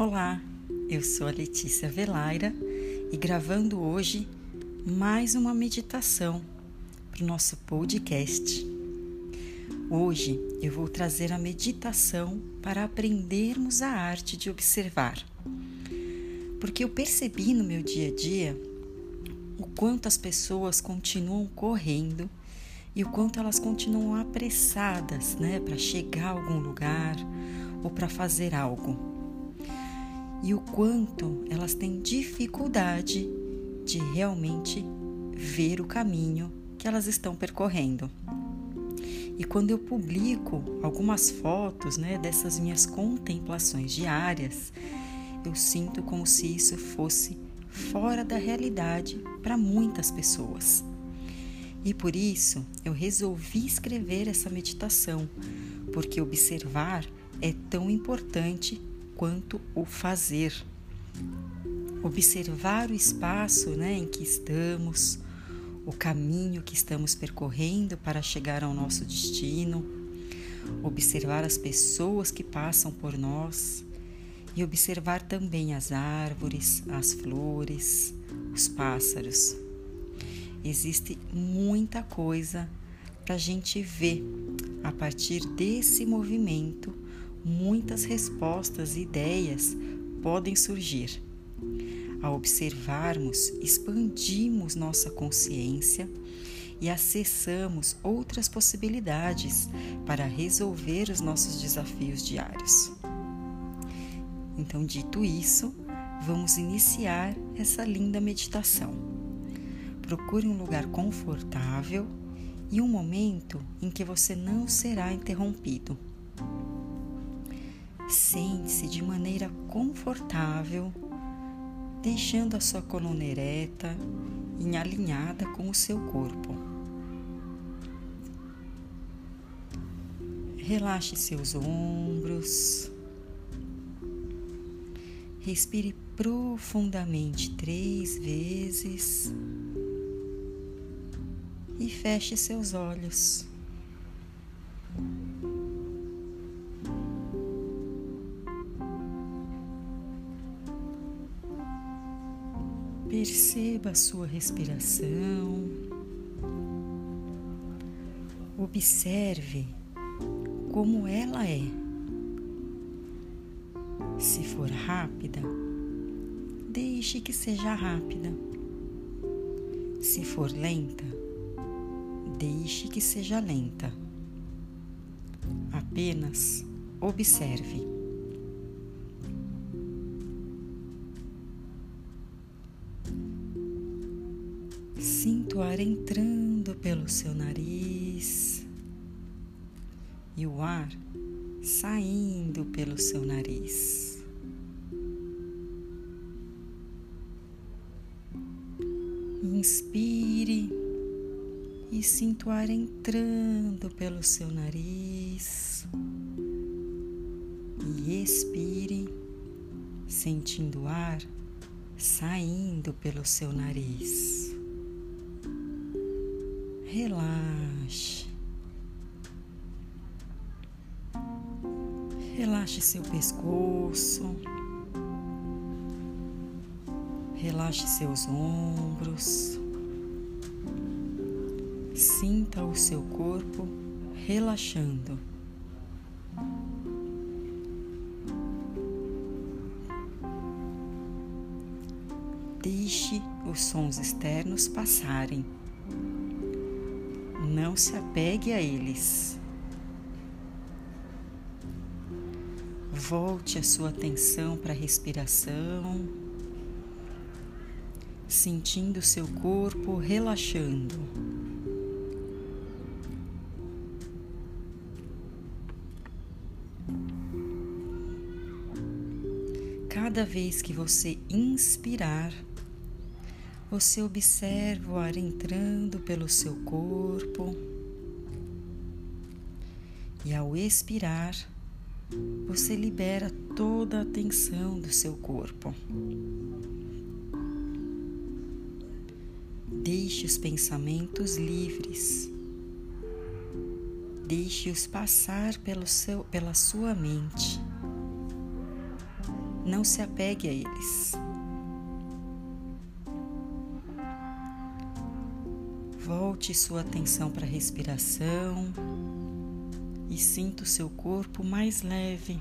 Olá, eu sou a Letícia Velaira e gravando hoje mais uma meditação para o nosso podcast. Hoje eu vou trazer a meditação para aprendermos a arte de observar. Porque eu percebi no meu dia a dia o quanto as pessoas continuam correndo e o quanto elas continuam apressadas, né, para chegar a algum lugar ou para fazer algo e o quanto elas têm dificuldade de realmente ver o caminho que elas estão percorrendo. E quando eu publico algumas fotos né, dessas minhas contemplações diárias, eu sinto como se isso fosse fora da realidade para muitas pessoas. E por isso eu resolvi escrever essa meditação, porque observar é tão importante quanto o fazer. Observar o espaço né, em que estamos, o caminho que estamos percorrendo para chegar ao nosso destino, observar as pessoas que passam por nós e observar também as árvores, as flores, os pássaros. Existe muita coisa para a gente ver a partir desse movimento muitas respostas e ideias podem surgir. Ao observarmos, expandimos nossa consciência e acessamos outras possibilidades para resolver os nossos desafios diários. Então, dito isso, vamos iniciar essa linda meditação. Procure um lugar confortável e um momento em que você não será interrompido. Sente-se de maneira confortável, deixando a sua coluna ereta e alinhada com o seu corpo. Relaxe seus ombros. Respire profundamente três vezes e feche seus olhos. Perceba a sua respiração. Observe como ela é. Se for rápida, deixe que seja rápida. Se for lenta, deixe que seja lenta. Apenas observe. Ar entrando pelo seu nariz e o ar saindo pelo seu nariz. Inspire e sinto o ar entrando pelo seu nariz. E expire, sentindo o ar saindo pelo seu nariz relaxe. Relaxe seu pescoço. Relaxe seus ombros. Sinta o seu corpo relaxando. Deixe os sons externos passarem não se apegue a eles. Volte a sua atenção para a respiração, sentindo seu corpo relaxando. Cada vez que você inspirar, você observa o ar entrando pelo seu corpo e ao expirar, você libera toda a tensão do seu corpo. Deixe os pensamentos livres. Deixe-os passar pelo seu, pela sua mente. Não se apegue a eles. Volte sua atenção para a respiração e sinta o seu corpo mais leve,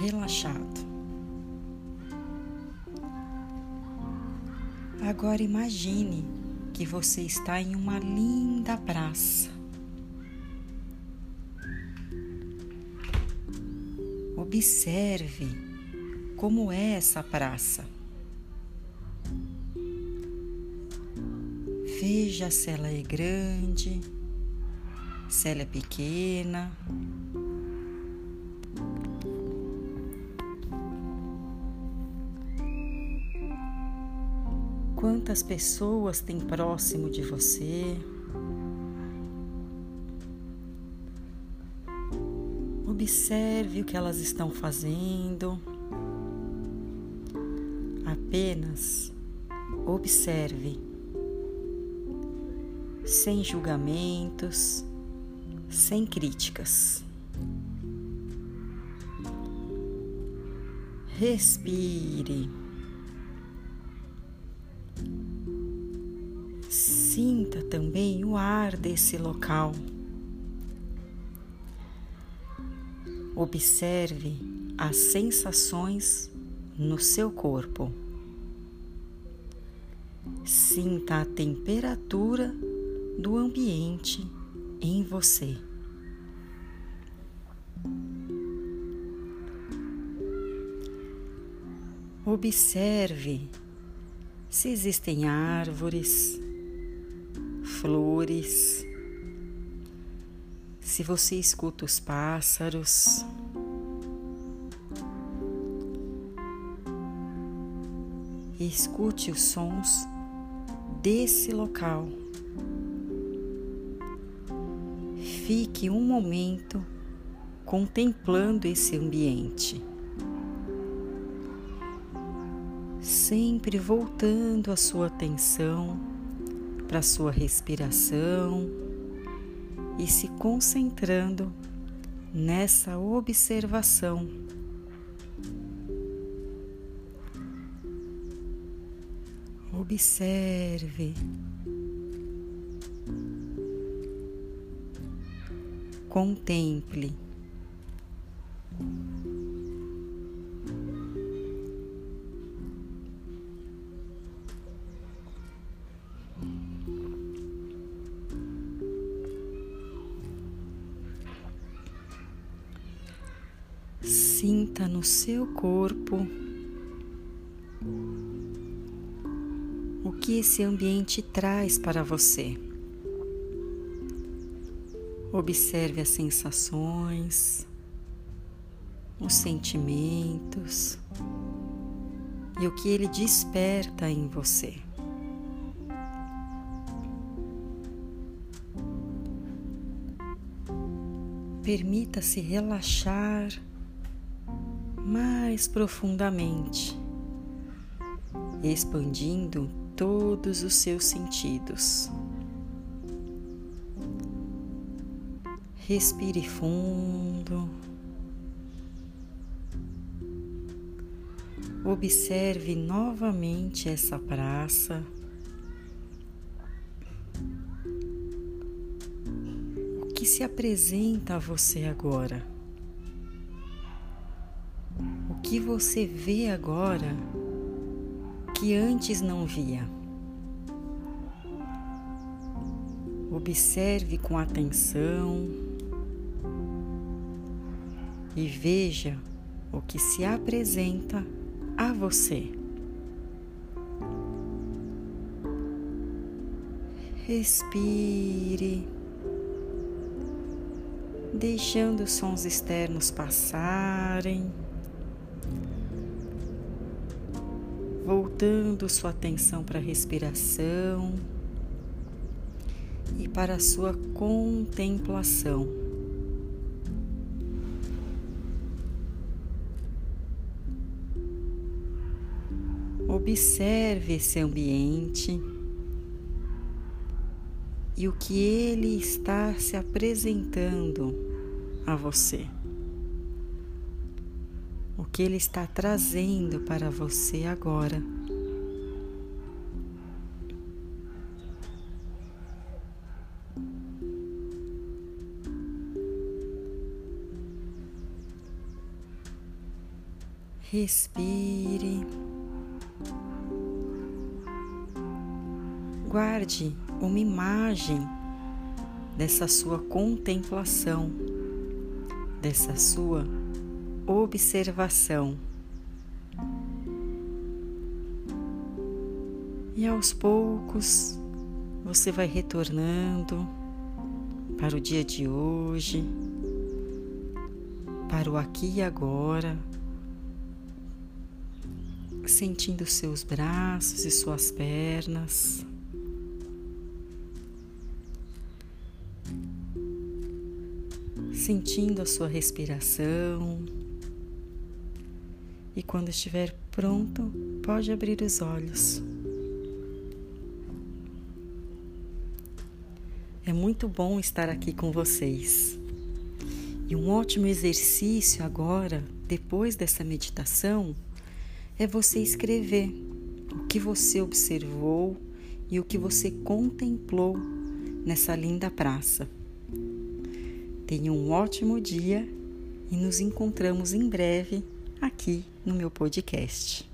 relaxado. Agora imagine que você está em uma linda praça. Observe como é essa praça. Veja se ela é grande, se ela é pequena. Quantas pessoas tem próximo de você? Observe o que elas estão fazendo. Apenas observe sem julgamentos, sem críticas. Respire. Sinta também o ar desse local. Observe as sensações no seu corpo. Sinta a temperatura do ambiente em você. Observe se existem árvores, flores, se você escuta os pássaros. Escute os sons desse local. Fique um momento contemplando esse ambiente, sempre voltando a sua atenção para a sua respiração e se concentrando nessa observação. Observe contemple. Sinta no seu corpo o que esse ambiente traz para você. Observe as sensações, os sentimentos e o que ele desperta em você. Permita-se relaxar mais profundamente, expandindo todos os seus sentidos. Respire fundo. Observe novamente essa praça. O que se apresenta a você agora? O que você vê agora que antes não via? Observe com atenção e veja o que se apresenta a você. Respire, deixando os sons externos passarem, voltando sua atenção para a respiração e para a sua contemplação. Observe esse ambiente e o que ele está se apresentando a você. que Ele está trazendo para você agora. Respire. Guarde uma imagem dessa sua contemplação, dessa sua observação. E aos poucos você vai retornando para o dia de hoje, para o aqui e agora sentindo seus braços e suas pernas. Sentindo a sua respiração. E quando estiver pronto, pode abrir os olhos. É muito bom estar aqui com vocês. E um ótimo exercício agora, depois dessa meditação, é você escrever o que você observou e o que você contemplou nessa linda praça. Tenha um ótimo dia e nos encontramos em breve aqui no meu podcast.